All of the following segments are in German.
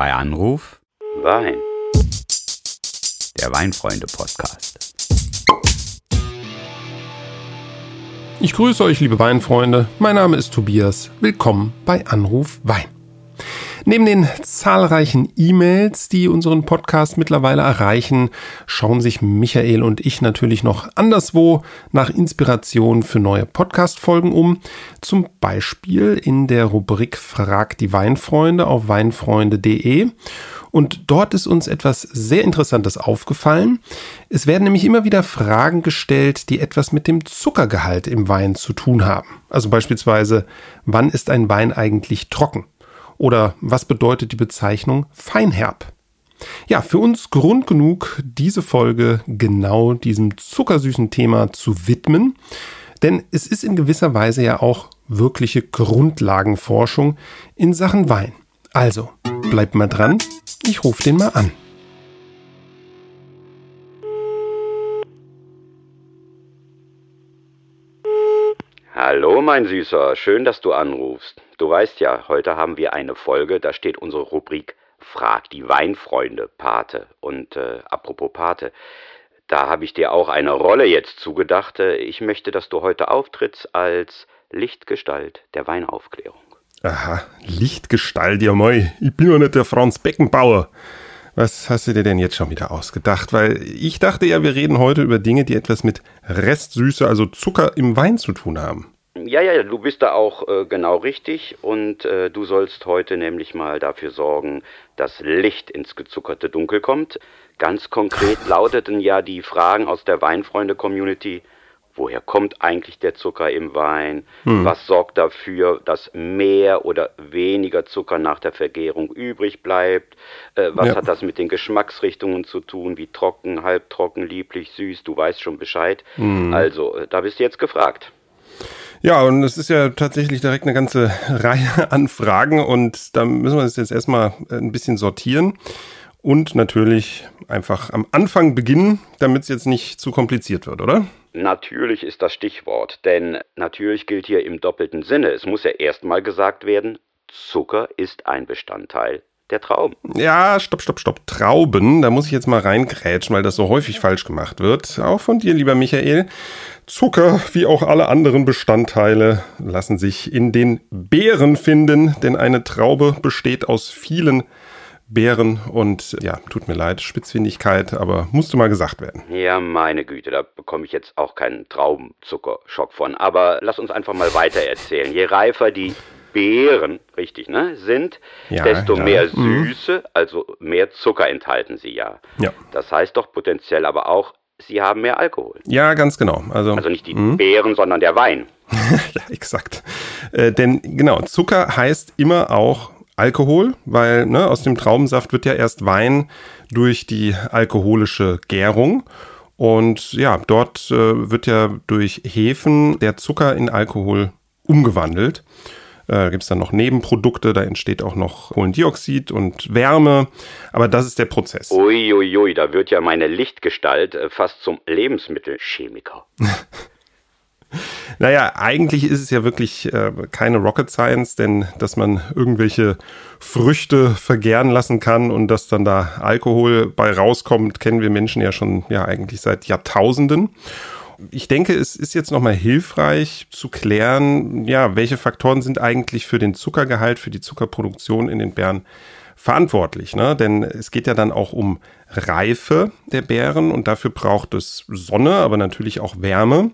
Bei Anruf Wein. Der Weinfreunde-Podcast. Ich grüße euch, liebe Weinfreunde. Mein Name ist Tobias. Willkommen bei Anruf Wein. Neben den zahlreichen E-Mails, die unseren Podcast mittlerweile erreichen, schauen sich Michael und ich natürlich noch anderswo nach Inspiration für neue Podcast-Folgen um. Zum Beispiel in der Rubrik Frag die Weinfreunde auf weinfreunde.de. Und dort ist uns etwas sehr Interessantes aufgefallen. Es werden nämlich immer wieder Fragen gestellt, die etwas mit dem Zuckergehalt im Wein zu tun haben. Also beispielsweise, wann ist ein Wein eigentlich trocken? Oder was bedeutet die Bezeichnung Feinherb? Ja, für uns Grund genug, diese Folge genau diesem zuckersüßen Thema zu widmen. Denn es ist in gewisser Weise ja auch wirkliche Grundlagenforschung in Sachen Wein. Also, bleibt mal dran, ich rufe den mal an. Hallo, mein Süßer, schön, dass du anrufst. Du weißt ja, heute haben wir eine Folge, da steht unsere Rubrik Frag die Weinfreunde, Pate. Und äh, apropos Pate, da habe ich dir auch eine Rolle jetzt zugedacht. Äh, ich möchte, dass du heute auftrittst als Lichtgestalt der Weinaufklärung. Aha, Lichtgestalt, ja moi. Ich bin ja nicht der Franz Beckenbauer. Was hast du dir denn jetzt schon wieder ausgedacht? Weil ich dachte ja, wir reden heute über Dinge, die etwas mit Restsüße, also Zucker im Wein zu tun haben. Ja, ja, du bist da auch äh, genau richtig und äh, du sollst heute nämlich mal dafür sorgen, dass Licht ins gezuckerte Dunkel kommt. Ganz konkret lauteten ja die Fragen aus der Weinfreunde-Community. Woher kommt eigentlich der Zucker im Wein? Hm. Was sorgt dafür, dass mehr oder weniger Zucker nach der Vergärung übrig bleibt? Äh, was ja. hat das mit den Geschmacksrichtungen zu tun? Wie trocken, halbtrocken, lieblich, süß? Du weißt schon Bescheid. Hm. Also, äh, da bist du jetzt gefragt. Ja, und es ist ja tatsächlich direkt eine ganze Reihe an Fragen und da müssen wir das jetzt erstmal ein bisschen sortieren und natürlich einfach am Anfang beginnen, damit es jetzt nicht zu kompliziert wird, oder? Natürlich ist das Stichwort, denn natürlich gilt hier im doppelten Sinne. Es muss ja erstmal gesagt werden, Zucker ist ein Bestandteil der Trauben. Ja, stopp, stopp, stopp. Trauben, da muss ich jetzt mal reingrätschen, weil das so häufig falsch gemacht wird. Auch von dir, lieber Michael. Zucker, wie auch alle anderen Bestandteile, lassen sich in den Beeren finden, denn eine Traube besteht aus vielen Beeren und ja, tut mir leid, Spitzfindigkeit, aber musste mal gesagt werden. Ja, meine Güte, da bekomme ich jetzt auch keinen Traubenzuckerschock von. Aber lass uns einfach mal weiter erzählen. Je reifer die Beeren, richtig, ne, sind, ja, desto ja. mehr mhm. Süße, mhm. also mehr Zucker enthalten sie ja. ja. Das heißt doch potenziell aber auch, sie haben mehr Alkohol. Ja, ganz genau. Also, also nicht die mh. Beeren, sondern der Wein. ja, exakt. Äh, denn genau, Zucker heißt immer auch Alkohol, weil ne, aus dem Traubensaft wird ja erst Wein durch die alkoholische Gärung. Und ja, dort äh, wird ja durch Hefen der Zucker in Alkohol umgewandelt. Äh, gibt es dann noch Nebenprodukte, da entsteht auch noch Kohlendioxid und Wärme. Aber das ist der Prozess. Uiuiui, ui, ui, da wird ja meine Lichtgestalt äh, fast zum Lebensmittelchemiker. Naja, eigentlich ist es ja wirklich äh, keine Rocket Science, denn dass man irgendwelche Früchte vergären lassen kann und dass dann da Alkohol bei rauskommt, kennen wir Menschen ja schon ja eigentlich seit Jahrtausenden ich denke, es ist jetzt nochmal hilfreich zu klären, ja, welche Faktoren sind eigentlich für den Zuckergehalt, für die Zuckerproduktion in den Beeren verantwortlich. Ne? Denn es geht ja dann auch um Reife der Beeren und dafür braucht es Sonne, aber natürlich auch Wärme.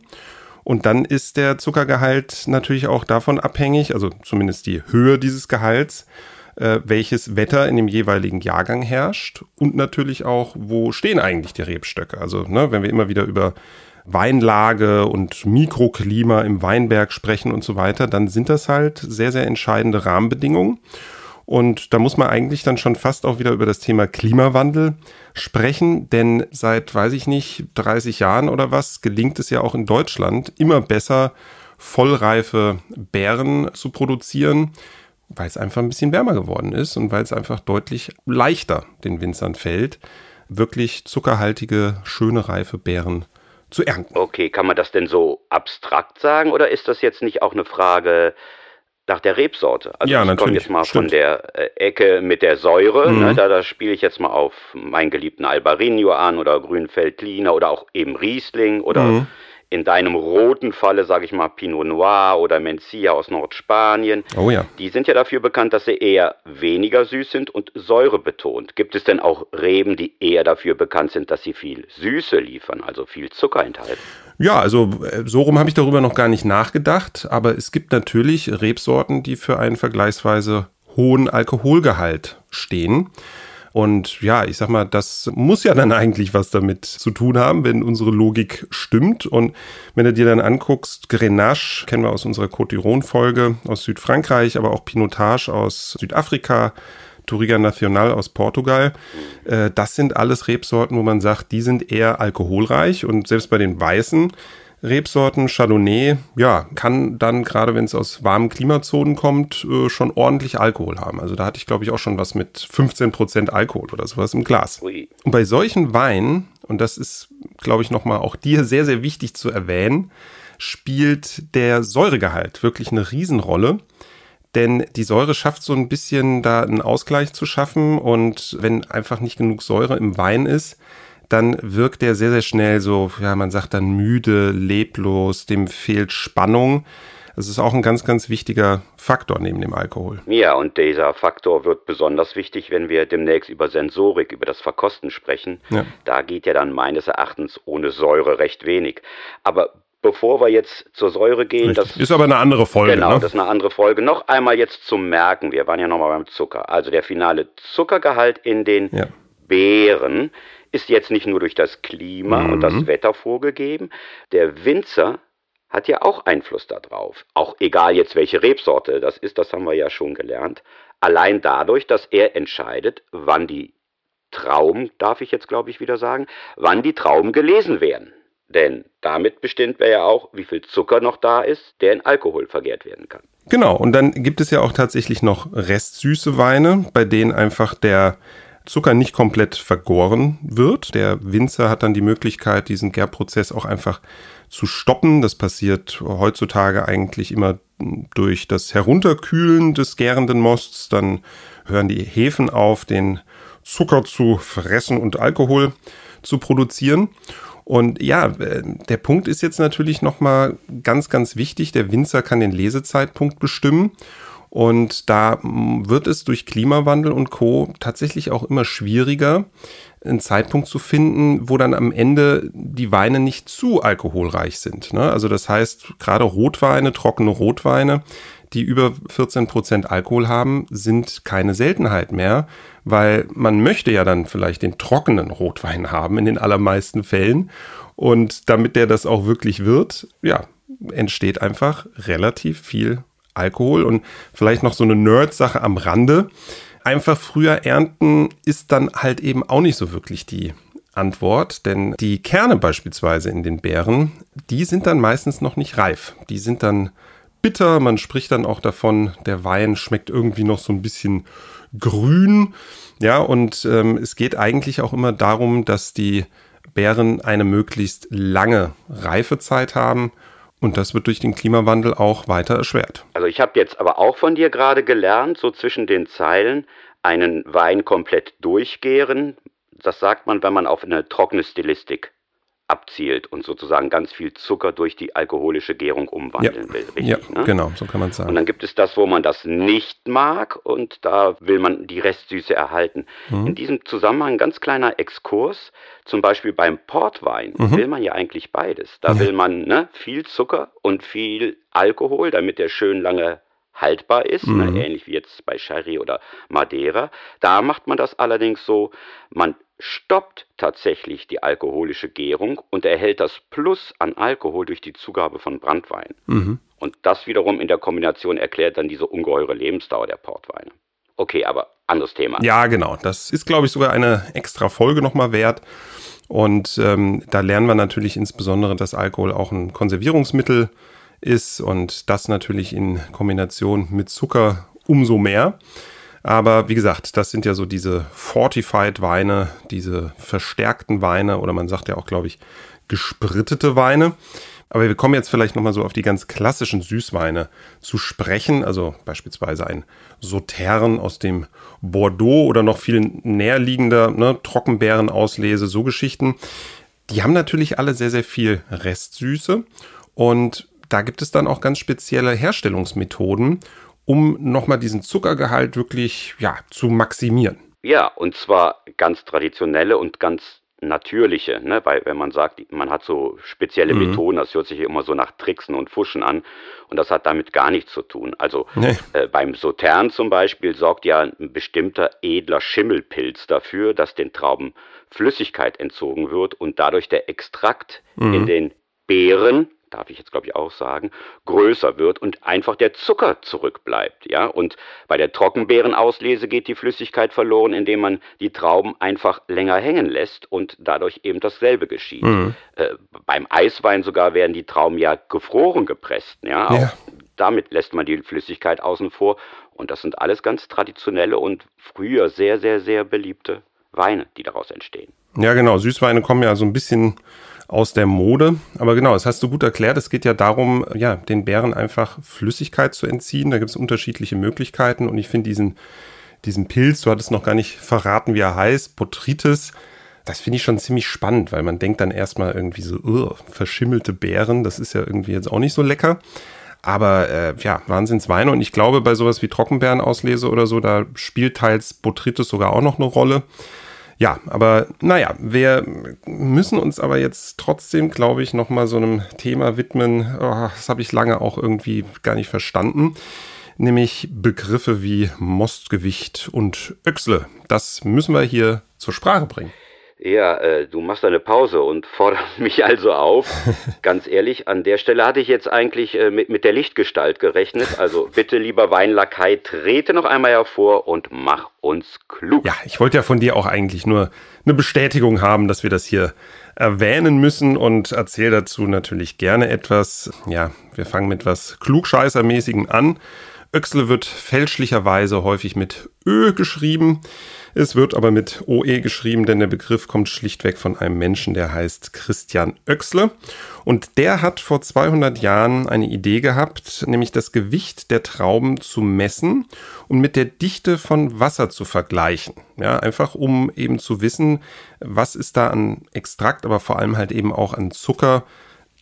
Und dann ist der Zuckergehalt natürlich auch davon abhängig, also zumindest die Höhe dieses Gehalts, äh, welches Wetter in dem jeweiligen Jahrgang herrscht und natürlich auch, wo stehen eigentlich die Rebstöcke. Also ne, wenn wir immer wieder über Weinlage und Mikroklima im Weinberg sprechen und so weiter, dann sind das halt sehr, sehr entscheidende Rahmenbedingungen. Und da muss man eigentlich dann schon fast auch wieder über das Thema Klimawandel sprechen, denn seit, weiß ich nicht, 30 Jahren oder was, gelingt es ja auch in Deutschland immer besser, vollreife Beeren zu produzieren, weil es einfach ein bisschen wärmer geworden ist und weil es einfach deutlich leichter den Winzern fällt, wirklich zuckerhaltige, schöne, reife Beeren zu ernten. Okay, kann man das denn so abstrakt sagen oder ist das jetzt nicht auch eine Frage nach der Rebsorte. Also ja, ich komme jetzt mal stimmt. von der äh, Ecke mit der Säure, mhm. ne, da, da spiele ich jetzt mal auf meinen geliebten Albarino an oder Grünfeldliner oder auch eben Riesling oder mhm in deinem roten Falle, sage ich mal, Pinot Noir oder Mencia aus Nordspanien. Oh ja. Die sind ja dafür bekannt, dass sie eher weniger süß sind und säurebetont. Gibt es denn auch Reben, die eher dafür bekannt sind, dass sie viel Süße liefern, also viel Zucker enthalten? Ja, also äh, so rum habe ich darüber noch gar nicht nachgedacht, aber es gibt natürlich Rebsorten, die für einen vergleichsweise hohen Alkoholgehalt stehen. Und ja, ich sag mal, das muss ja dann eigentlich was damit zu tun haben, wenn unsere Logik stimmt. Und wenn du dir dann anguckst, Grenache kennen wir aus unserer Côte d'Iron-Folge aus Südfrankreich, aber auch Pinotage aus Südafrika, Touriga Nacional aus Portugal. Äh, das sind alles Rebsorten, wo man sagt, die sind eher alkoholreich. Und selbst bei den Weißen Rebsorten, Chardonnay, ja, kann dann, gerade wenn es aus warmen Klimazonen kommt, äh, schon ordentlich Alkohol haben. Also da hatte ich, glaube ich, auch schon was mit 15% Alkohol oder sowas im Glas. Ui. Und bei solchen Weinen, und das ist, glaube ich, nochmal auch dir sehr, sehr wichtig zu erwähnen, spielt der Säuregehalt wirklich eine Riesenrolle. Denn die Säure schafft so ein bisschen da einen Ausgleich zu schaffen. Und wenn einfach nicht genug Säure im Wein ist, dann wirkt er sehr, sehr schnell so, ja, man sagt dann müde, leblos, dem fehlt Spannung. Das ist auch ein ganz, ganz wichtiger Faktor neben dem Alkohol. Ja, und dieser Faktor wird besonders wichtig, wenn wir demnächst über Sensorik, über das Verkosten sprechen. Ja. Da geht ja dann meines Erachtens ohne Säure recht wenig. Aber bevor wir jetzt zur Säure gehen, Richtig. das ist aber eine andere Folge. Genau, ne? das ist eine andere Folge. Noch einmal jetzt zum Merken. Wir waren ja nochmal beim Zucker. Also der finale Zuckergehalt in den ja. Beeren ist jetzt nicht nur durch das Klima mhm. und das mhm. Wetter vorgegeben. Der Winzer hat ja auch Einfluss darauf. Auch egal jetzt welche Rebsorte das ist, das haben wir ja schon gelernt. Allein dadurch, dass er entscheidet, wann die Trauben, darf ich jetzt glaube ich wieder sagen, wann die Trauben gelesen werden. Denn damit bestimmt er ja auch, wie viel Zucker noch da ist, der in Alkohol vergehrt werden kann. Genau, und dann gibt es ja auch tatsächlich noch restsüße Weine, bei denen einfach der Zucker nicht komplett vergoren wird. Der Winzer hat dann die Möglichkeit, diesen Gärprozess auch einfach zu stoppen. Das passiert heutzutage eigentlich immer durch das Herunterkühlen des gärenden Mosts. Dann hören die Hefen auf, den Zucker zu fressen und Alkohol zu produzieren. Und ja, äh, der Punkt ist jetzt natürlich nochmal ganz, ganz wichtig. Der Winzer kann den Lesezeitpunkt bestimmen. Und da wird es durch Klimawandel und Co. tatsächlich auch immer schwieriger, einen Zeitpunkt zu finden, wo dann am Ende die Weine nicht zu alkoholreich sind. Ne? Also das heißt, gerade Rotweine, trockene Rotweine, die über 14 Prozent Alkohol haben, sind keine Seltenheit mehr, weil man möchte ja dann vielleicht den trockenen Rotwein haben in den allermeisten Fällen. Und damit der das auch wirklich wird, ja, entsteht einfach relativ viel Alkohol und vielleicht noch so eine Nerd-Sache am Rande. Einfach früher ernten ist dann halt eben auch nicht so wirklich die Antwort, denn die Kerne beispielsweise in den Beeren, die sind dann meistens noch nicht reif. Die sind dann bitter, man spricht dann auch davon, der Wein schmeckt irgendwie noch so ein bisschen grün. Ja, und ähm, es geht eigentlich auch immer darum, dass die Beeren eine möglichst lange Reifezeit haben und das wird durch den Klimawandel auch weiter erschwert. Also ich habe jetzt aber auch von dir gerade gelernt, so zwischen den Zeilen, einen Wein komplett durchgären. Das sagt man, wenn man auf eine trockene Stilistik abzielt und sozusagen ganz viel Zucker durch die alkoholische Gärung umwandeln ja. will. Richtig, ja, ne? genau, so kann man sagen. Und dann gibt es das, wo man das nicht mag und da will man die Restsüße erhalten. Mhm. In diesem Zusammenhang ein ganz kleiner Exkurs, zum Beispiel beim Portwein mhm. will man ja eigentlich beides. Da ja. will man ne, viel Zucker und viel Alkohol, damit der schön lange haltbar ist, ne, mhm. ne, ähnlich wie jetzt bei Sherry oder Madeira. Da macht man das allerdings so, man stoppt tatsächlich die alkoholische Gärung und erhält das Plus an Alkohol durch die Zugabe von Brandwein. Mhm. Und das wiederum in der Kombination erklärt dann diese ungeheure Lebensdauer der Portweine. Okay, aber anderes Thema. Ja, genau. Das ist, glaube ich, sogar eine extra Folge nochmal wert. Und ähm, da lernen wir natürlich insbesondere, dass Alkohol auch ein Konservierungsmittel ist und das natürlich in Kombination mit Zucker umso mehr. Aber wie gesagt, das sind ja so diese Fortified Weine, diese verstärkten Weine oder man sagt ja auch, glaube ich, gesprittete Weine. Aber wir kommen jetzt vielleicht nochmal so auf die ganz klassischen Süßweine zu sprechen. Also beispielsweise ein Sautern aus dem Bordeaux oder noch viel näherliegender ne, Trockenbeerenauslese, so Geschichten. Die haben natürlich alle sehr, sehr viel Restsüße. Und da gibt es dann auch ganz spezielle Herstellungsmethoden, um nochmal diesen Zuckergehalt wirklich ja, zu maximieren. Ja, und zwar ganz traditionelle und ganz natürliche, ne? weil wenn man sagt, man hat so spezielle mhm. Methoden, das hört sich immer so nach Tricksen und Fuschen an und das hat damit gar nichts zu tun. Also nee. äh, beim Sautern zum Beispiel sorgt ja ein bestimmter edler Schimmelpilz dafür, dass den Trauben Flüssigkeit entzogen wird und dadurch der Extrakt mhm. in den Beeren darf ich jetzt glaube ich auch sagen, größer wird und einfach der Zucker zurückbleibt, ja? Und bei der Trockenbeerenauslese geht die Flüssigkeit verloren, indem man die Trauben einfach länger hängen lässt und dadurch eben dasselbe geschieht. Mhm. Äh, beim Eiswein sogar werden die Trauben ja gefroren gepresst, ja? ja. damit lässt man die Flüssigkeit außen vor und das sind alles ganz traditionelle und früher sehr sehr sehr beliebte Weine, die daraus entstehen. Ja, genau, Süßweine kommen ja so ein bisschen aus der Mode. Aber genau, das hast du gut erklärt. Es geht ja darum, ja, den Bären einfach Flüssigkeit zu entziehen. Da gibt es unterschiedliche Möglichkeiten. Und ich finde diesen, diesen Pilz, du hattest noch gar nicht verraten, wie er heißt, Botrytis, das finde ich schon ziemlich spannend, weil man denkt dann erstmal irgendwie so, uh, verschimmelte Beeren, das ist ja irgendwie jetzt auch nicht so lecker. Aber äh, ja, Wahnsinnsweine. Und ich glaube, bei sowas wie Trockenbeerenauslese oder so, da spielt teils Botrytis sogar auch noch eine Rolle. Ja, aber naja, wir müssen uns aber jetzt trotzdem, glaube ich, nochmal so einem Thema widmen. Oh, das habe ich lange auch irgendwie gar nicht verstanden. Nämlich Begriffe wie Mostgewicht und Öchsle. Das müssen wir hier zur Sprache bringen. Ja, äh, du machst eine Pause und forderst mich also auf. Ganz ehrlich, an der Stelle hatte ich jetzt eigentlich äh, mit, mit der Lichtgestalt gerechnet. Also bitte, lieber Weinlakai, trete noch einmal hervor und mach uns klug. Ja, ich wollte ja von dir auch eigentlich nur eine Bestätigung haben, dass wir das hier erwähnen müssen und erzähle dazu natürlich gerne etwas. Ja, wir fangen mit was Klugscheißermäßigem an. Öxle wird fälschlicherweise häufig mit Ö geschrieben. Es wird aber mit OE geschrieben, denn der Begriff kommt schlichtweg von einem Menschen, der heißt Christian Oechsle. Und der hat vor 200 Jahren eine Idee gehabt, nämlich das Gewicht der Trauben zu messen und mit der Dichte von Wasser zu vergleichen. Ja, einfach um eben zu wissen, was ist da an Extrakt, aber vor allem halt eben auch an Zucker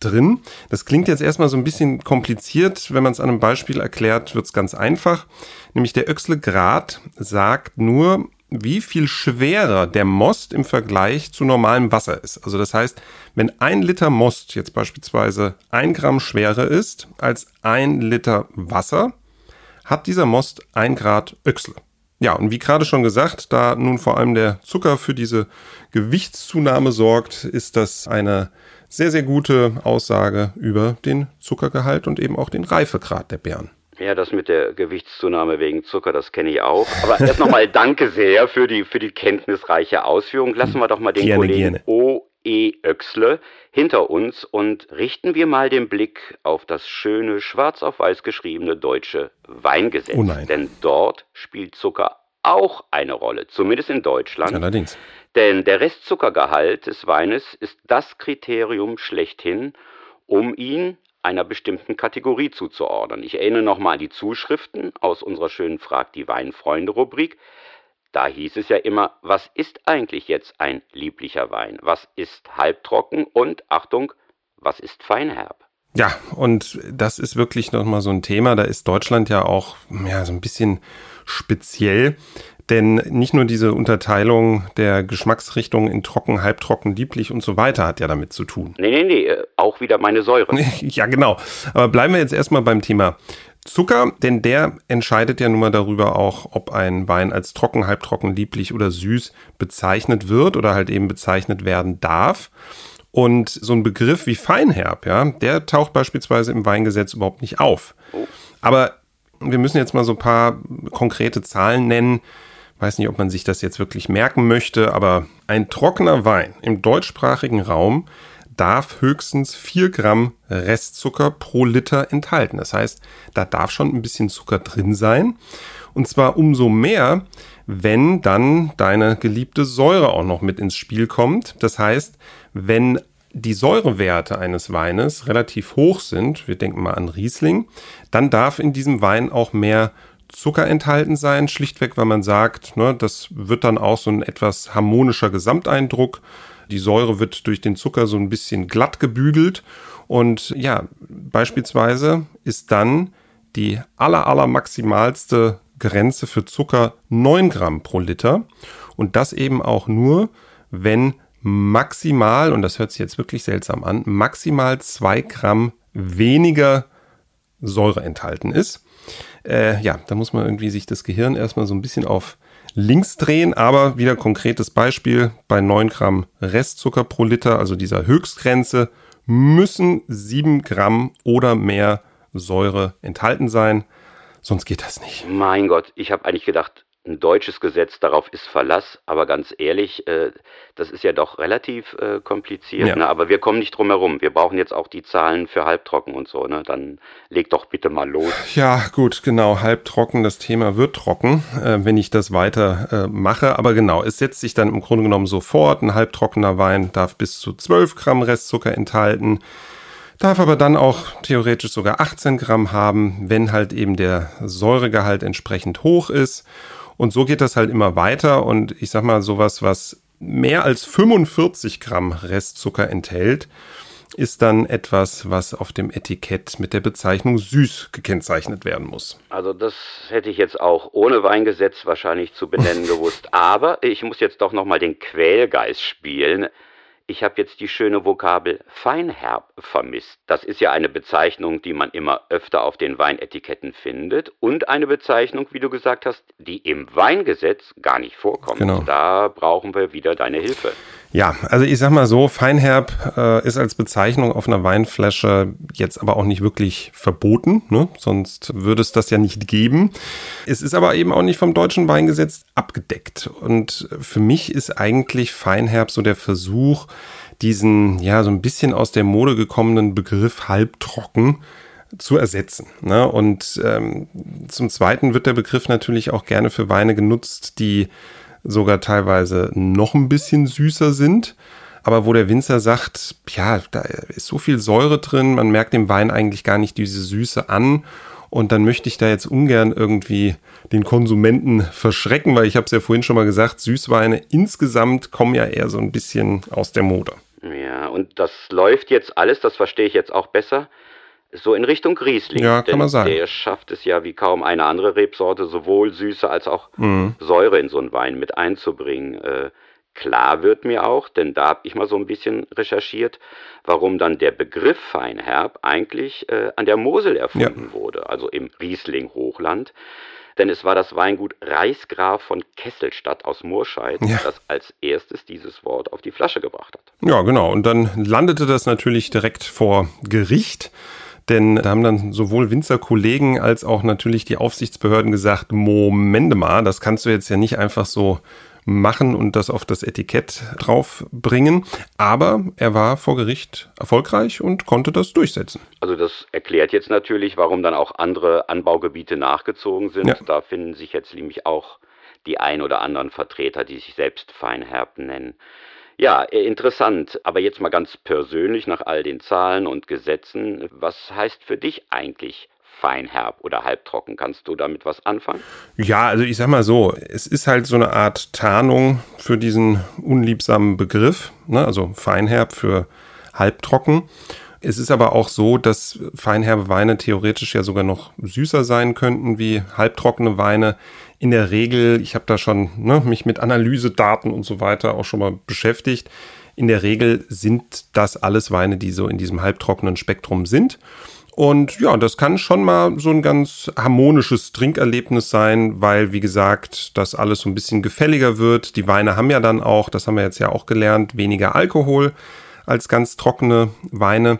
drin. Das klingt jetzt erstmal so ein bisschen kompliziert. Wenn man es an einem Beispiel erklärt, wird es ganz einfach. Nämlich der Oechsle-Grad sagt nur, wie viel schwerer der Most im Vergleich zu normalem Wasser ist. Also das heißt, wenn ein Liter Most jetzt beispielsweise ein Gramm schwerer ist als ein Liter Wasser, hat dieser Most ein Grad Öchsle. Ja, und wie gerade schon gesagt, da nun vor allem der Zucker für diese Gewichtszunahme sorgt, ist das eine sehr, sehr gute Aussage über den Zuckergehalt und eben auch den Reifegrad der Beeren. Ja, das mit der Gewichtszunahme wegen Zucker, das kenne ich auch. Aber erst nochmal danke sehr für die, für die kenntnisreiche Ausführung. Lassen wir doch mal den gerne, Kollegen gerne. O.E. Oechsle hinter uns und richten wir mal den Blick auf das schöne, schwarz auf weiß geschriebene deutsche Weingesetz. Oh Denn dort spielt Zucker auch eine Rolle, zumindest in Deutschland. Allerdings. Denn der Restzuckergehalt des Weines ist das Kriterium schlechthin, um ihn einer bestimmten Kategorie zuzuordnen. Ich erinnere nochmal an die Zuschriften aus unserer schönen Frag die Weinfreunde-Rubrik. Da hieß es ja immer, was ist eigentlich jetzt ein lieblicher Wein? Was ist halbtrocken? Und Achtung, was ist feinherb? Ja, und das ist wirklich nochmal so ein Thema. Da ist Deutschland ja auch ja, so ein bisschen speziell. Denn nicht nur diese Unterteilung der Geschmacksrichtungen in trocken, halbtrocken, lieblich und so weiter hat ja damit zu tun. Nee, nee, nee, äh, auch wieder meine Säure. ja, genau. Aber bleiben wir jetzt erstmal beim Thema Zucker, denn der entscheidet ja nun mal darüber auch, ob ein Wein als trocken, halbtrocken, lieblich oder süß bezeichnet wird oder halt eben bezeichnet werden darf. Und so ein Begriff wie Feinherb, ja, der taucht beispielsweise im Weingesetz überhaupt nicht auf. Oh. Aber wir müssen jetzt mal so ein paar konkrete Zahlen nennen, Weiß nicht, ob man sich das jetzt wirklich merken möchte, aber ein trockener Wein im deutschsprachigen Raum darf höchstens 4 Gramm Restzucker pro Liter enthalten. Das heißt, da darf schon ein bisschen Zucker drin sein. Und zwar umso mehr, wenn dann deine geliebte Säure auch noch mit ins Spiel kommt. Das heißt, wenn die Säurewerte eines Weines relativ hoch sind, wir denken mal an Riesling, dann darf in diesem Wein auch mehr Zucker enthalten sein, schlichtweg, weil man sagt, ne, das wird dann auch so ein etwas harmonischer Gesamteindruck. Die Säure wird durch den Zucker so ein bisschen glatt gebügelt und ja, beispielsweise ist dann die aller, aller maximalste Grenze für Zucker 9 Gramm pro Liter und das eben auch nur, wenn maximal, und das hört sich jetzt wirklich seltsam an, maximal 2 Gramm weniger Säure enthalten ist. Äh, ja, da muss man irgendwie sich das Gehirn erstmal so ein bisschen auf links drehen, aber wieder konkretes Beispiel, bei 9 Gramm Restzucker pro Liter, also dieser Höchstgrenze, müssen 7 Gramm oder mehr Säure enthalten sein, sonst geht das nicht. Mein Gott, ich habe eigentlich gedacht, ein deutsches Gesetz, darauf ist Verlass, aber ganz ehrlich, äh, das ist ja doch relativ äh, kompliziert. Ja. Ne? Aber wir kommen nicht drum herum. Wir brauchen jetzt auch die Zahlen für halbtrocken und so. Ne? Dann leg doch bitte mal los. Ja, gut, genau. Halbtrocken, das Thema wird trocken, äh, wenn ich das weiter äh, mache. Aber genau, es setzt sich dann im Grunde genommen sofort. Ein halbtrockener Wein darf bis zu 12 Gramm Restzucker enthalten darf aber dann auch theoretisch sogar 18 Gramm haben, wenn halt eben der Säuregehalt entsprechend hoch ist. Und so geht das halt immer weiter. Und ich sag mal, sowas, was mehr als 45 Gramm Restzucker enthält, ist dann etwas, was auf dem Etikett mit der Bezeichnung süß gekennzeichnet werden muss. Also das hätte ich jetzt auch ohne Weingesetz wahrscheinlich zu benennen gewusst. Aber ich muss jetzt doch nochmal den Quälgeist spielen. Ich habe jetzt die schöne Vokabel Feinherb vermisst. Das ist ja eine Bezeichnung, die man immer öfter auf den Weinetiketten findet und eine Bezeichnung, wie du gesagt hast, die im Weingesetz gar nicht vorkommt. Genau. Da brauchen wir wieder deine Hilfe. Ja, also ich sag mal so, Feinherb äh, ist als Bezeichnung auf einer Weinflasche jetzt aber auch nicht wirklich verboten, ne? sonst würde es das ja nicht geben. Es ist aber eben auch nicht vom deutschen Weingesetz abgedeckt. Und für mich ist eigentlich Feinherb so der Versuch, diesen ja so ein bisschen aus der Mode gekommenen Begriff halbtrocken zu ersetzen. Ne? Und ähm, zum Zweiten wird der Begriff natürlich auch gerne für Weine genutzt, die sogar teilweise noch ein bisschen süßer sind. Aber wo der Winzer sagt, ja, da ist so viel Säure drin, man merkt dem Wein eigentlich gar nicht diese Süße an. Und dann möchte ich da jetzt ungern irgendwie den Konsumenten verschrecken, weil ich habe es ja vorhin schon mal gesagt, Süßweine insgesamt kommen ja eher so ein bisschen aus der Mode. Ja, und das läuft jetzt alles, das verstehe ich jetzt auch besser, so in Richtung Riesling. Ja, kann man sagen. Der schafft es ja wie kaum eine andere Rebsorte, sowohl Süße als auch mhm. Säure in so einen Wein mit einzubringen. Äh, klar wird mir auch, denn da habe ich mal so ein bisschen recherchiert, warum dann der Begriff Feinherb eigentlich äh, an der Mosel erfunden ja. wurde, also im Riesling-Hochland. Denn es war das Weingut Reichsgraf von Kesselstadt aus Murscheid, ja. das als erstes dieses Wort auf die Flasche gebracht hat. Ja, genau. Und dann landete das natürlich direkt vor Gericht. Denn da haben dann sowohl Winzerkollegen als auch natürlich die Aufsichtsbehörden gesagt, Moment mal, das kannst du jetzt ja nicht einfach so machen und das auf das Etikett draufbringen. Aber er war vor Gericht erfolgreich und konnte das durchsetzen. Also das erklärt jetzt natürlich, warum dann auch andere Anbaugebiete nachgezogen sind. Ja. Da finden sich jetzt nämlich auch die ein oder anderen Vertreter, die sich selbst Feinherb nennen. Ja, äh, interessant. Aber jetzt mal ganz persönlich nach all den Zahlen und Gesetzen. Was heißt für dich eigentlich feinherb oder halbtrocken? Kannst du damit was anfangen? Ja, also ich sag mal so, es ist halt so eine Art Tarnung für diesen unliebsamen Begriff. Ne? Also feinherb für halbtrocken. Es ist aber auch so, dass feinherbe Weine theoretisch ja sogar noch süßer sein könnten wie halbtrockene Weine. In der Regel, ich habe da schon ne, mich mit Analysedaten und so weiter auch schon mal beschäftigt. In der Regel sind das alles Weine, die so in diesem halbtrockenen Spektrum sind. Und ja, das kann schon mal so ein ganz harmonisches Trinkerlebnis sein, weil, wie gesagt, das alles so ein bisschen gefälliger wird. Die Weine haben ja dann auch, das haben wir jetzt ja auch gelernt, weniger Alkohol als ganz trockene Weine.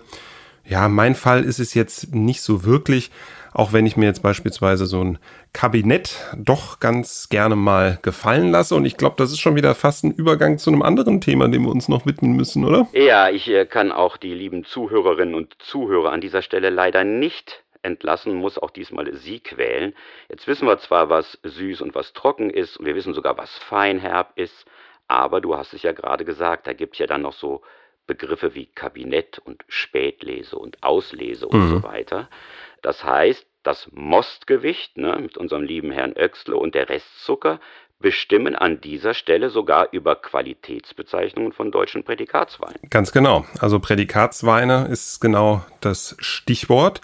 Ja, mein Fall ist es jetzt nicht so wirklich, auch wenn ich mir jetzt beispielsweise so ein Kabinett doch ganz gerne mal gefallen lasse. Und ich glaube, das ist schon wieder fast ein Übergang zu einem anderen Thema, dem wir uns noch widmen müssen, oder? Ja, ich äh, kann auch die lieben Zuhörerinnen und Zuhörer an dieser Stelle leider nicht entlassen, muss auch diesmal sie quälen. Jetzt wissen wir zwar, was süß und was trocken ist, und wir wissen sogar, was feinherb ist, aber du hast es ja gerade gesagt, da gibt es ja dann noch so Begriffe wie Kabinett und Spätlese und Auslese und mhm. so weiter. Das heißt, das Mostgewicht ne, mit unserem lieben Herrn Oechsle und der Restzucker bestimmen an dieser Stelle sogar über Qualitätsbezeichnungen von deutschen Prädikatsweinen. Ganz genau. Also Prädikatsweine ist genau das Stichwort.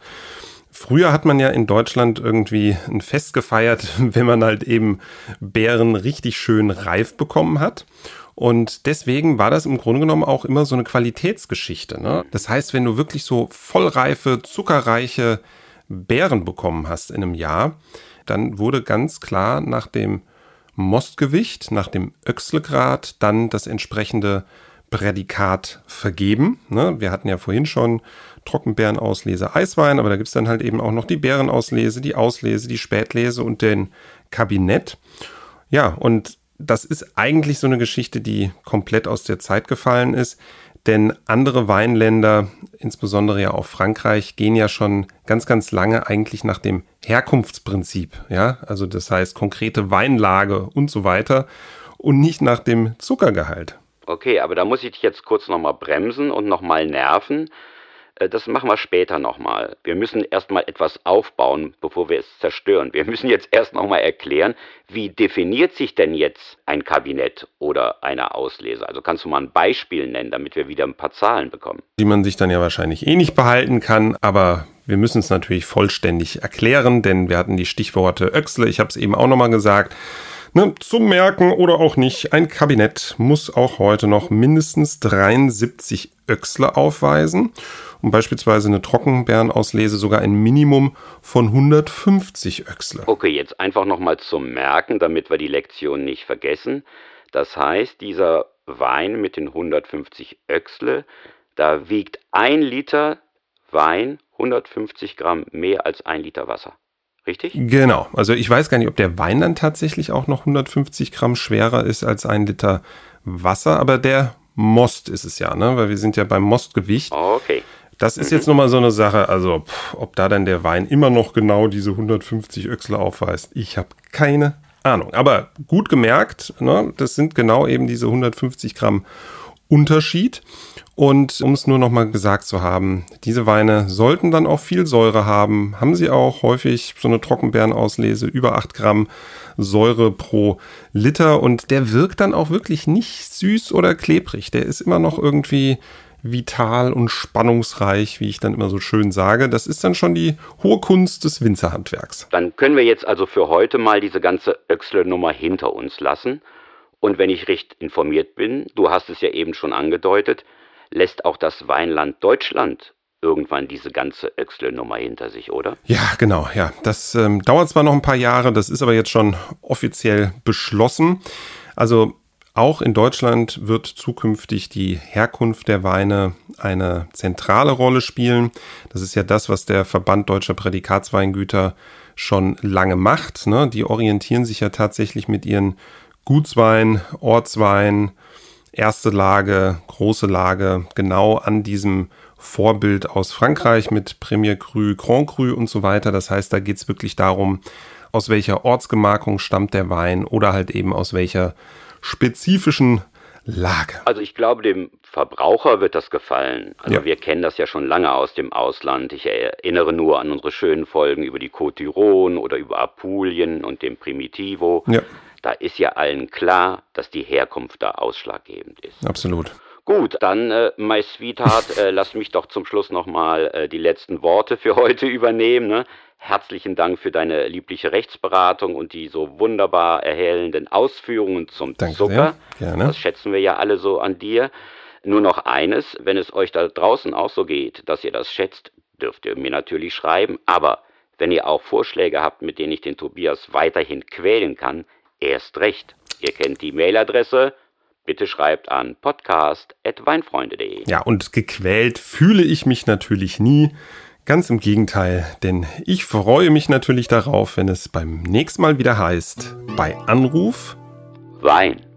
Früher hat man ja in Deutschland irgendwie ein Fest gefeiert, wenn man halt eben Beeren richtig schön reif bekommen hat. Und deswegen war das im Grunde genommen auch immer so eine Qualitätsgeschichte. Ne? Das heißt, wenn du wirklich so vollreife, zuckerreiche Beeren bekommen hast in einem Jahr, dann wurde ganz klar nach dem Mostgewicht, nach dem Öxlegrad dann das entsprechende Prädikat vergeben. Ne? Wir hatten ja vorhin schon Trockenbeerenauslese Eiswein, aber da gibt es dann halt eben auch noch die Beerenauslese, die Auslese, die Spätlese und den Kabinett. Ja, und das ist eigentlich so eine Geschichte, die komplett aus der Zeit gefallen ist. Denn andere Weinländer, insbesondere ja auch Frankreich, gehen ja schon ganz, ganz lange eigentlich nach dem Herkunftsprinzip. Ja, also das heißt konkrete Weinlage und so weiter und nicht nach dem Zuckergehalt. Okay, aber da muss ich dich jetzt kurz nochmal bremsen und nochmal nerven. Äh, das machen wir später nochmal. Wir müssen erstmal etwas aufbauen, bevor wir es zerstören. Wir müssen jetzt erst nochmal erklären, wie definiert sich denn jetzt ein Kabinett oder eine Auslese? Also kannst du mal ein Beispiel nennen, damit wir wieder ein paar Zahlen bekommen. Die man sich dann ja wahrscheinlich eh nicht behalten kann, aber wir müssen es natürlich vollständig erklären, denn wir hatten die Stichworte Öxle, ich habe es eben auch nochmal gesagt. Ne, zum Merken oder auch nicht, ein Kabinett muss auch heute noch mindestens 73 Öxle aufweisen und beispielsweise eine Trockenbeerenauslese sogar ein Minimum von 150 Öxle. Okay, jetzt einfach nochmal zum Merken, damit wir die Lektion nicht vergessen. Das heißt, dieser Wein mit den 150 Öxle, da wiegt ein Liter Wein 150 Gramm mehr als ein Liter Wasser. Richtig? Genau. Also ich weiß gar nicht, ob der Wein dann tatsächlich auch noch 150 Gramm schwerer ist als ein Liter Wasser, aber der Most ist es ja, ne? Weil wir sind ja beim Mostgewicht. Okay. Das ist mhm. jetzt nochmal so eine Sache, also pff, ob da dann der Wein immer noch genau diese 150 Öchsle aufweist, ich habe keine Ahnung. Aber gut gemerkt, ne? das sind genau eben diese 150 Gramm Unterschied. Und um es nur nochmal gesagt zu haben, diese Weine sollten dann auch viel Säure haben. Haben sie auch häufig so eine Trockenbeerenauslese über 8 Gramm Säure pro Liter. Und der wirkt dann auch wirklich nicht süß oder klebrig. Der ist immer noch irgendwie vital und spannungsreich, wie ich dann immer so schön sage. Das ist dann schon die hohe Kunst des Winzerhandwerks. Dann können wir jetzt also für heute mal diese ganze Öxler-Nummer hinter uns lassen. Und wenn ich recht informiert bin, du hast es ja eben schon angedeutet, lässt auch das Weinland Deutschland irgendwann diese ganze Öxle-Nummer hinter sich, oder? Ja, genau, ja. Das ähm, dauert zwar noch ein paar Jahre, das ist aber jetzt schon offiziell beschlossen. Also auch in Deutschland wird zukünftig die Herkunft der Weine eine zentrale Rolle spielen. Das ist ja das, was der Verband deutscher Prädikatsweingüter schon lange macht. Ne? Die orientieren sich ja tatsächlich mit ihren Gutswein, Ortswein, erste Lage, große Lage, genau an diesem Vorbild aus Frankreich mit Premier Cru, Grand Cru und so weiter. Das heißt, da geht es wirklich darum, aus welcher Ortsgemarkung stammt der Wein oder halt eben aus welcher spezifischen Lage. Also ich glaube, dem Verbraucher wird das gefallen. Also ja. wir kennen das ja schon lange aus dem Ausland. Ich erinnere nur an unsere schönen Folgen über die Côte d'Iron oder über Apulien und dem Primitivo. Ja da ist ja allen klar, dass die Herkunft da ausschlaggebend ist. Absolut. Gut, dann, äh, my sweetheart, äh, lass mich doch zum Schluss nochmal äh, die letzten Worte für heute übernehmen. Ne? Herzlichen Dank für deine liebliche Rechtsberatung und die so wunderbar erhellenden Ausführungen zum Danke Zucker. Sehr. Gerne. Das schätzen wir ja alle so an dir. Nur noch eines, wenn es euch da draußen auch so geht, dass ihr das schätzt, dürft ihr mir natürlich schreiben. Aber wenn ihr auch Vorschläge habt, mit denen ich den Tobias weiterhin quälen kann, Erst recht. Ihr kennt die Mailadresse. Bitte schreibt an podcast.weinfreunde.de. Ja, und gequält fühle ich mich natürlich nie. Ganz im Gegenteil, denn ich freue mich natürlich darauf, wenn es beim nächsten Mal wieder heißt, bei Anruf Wein.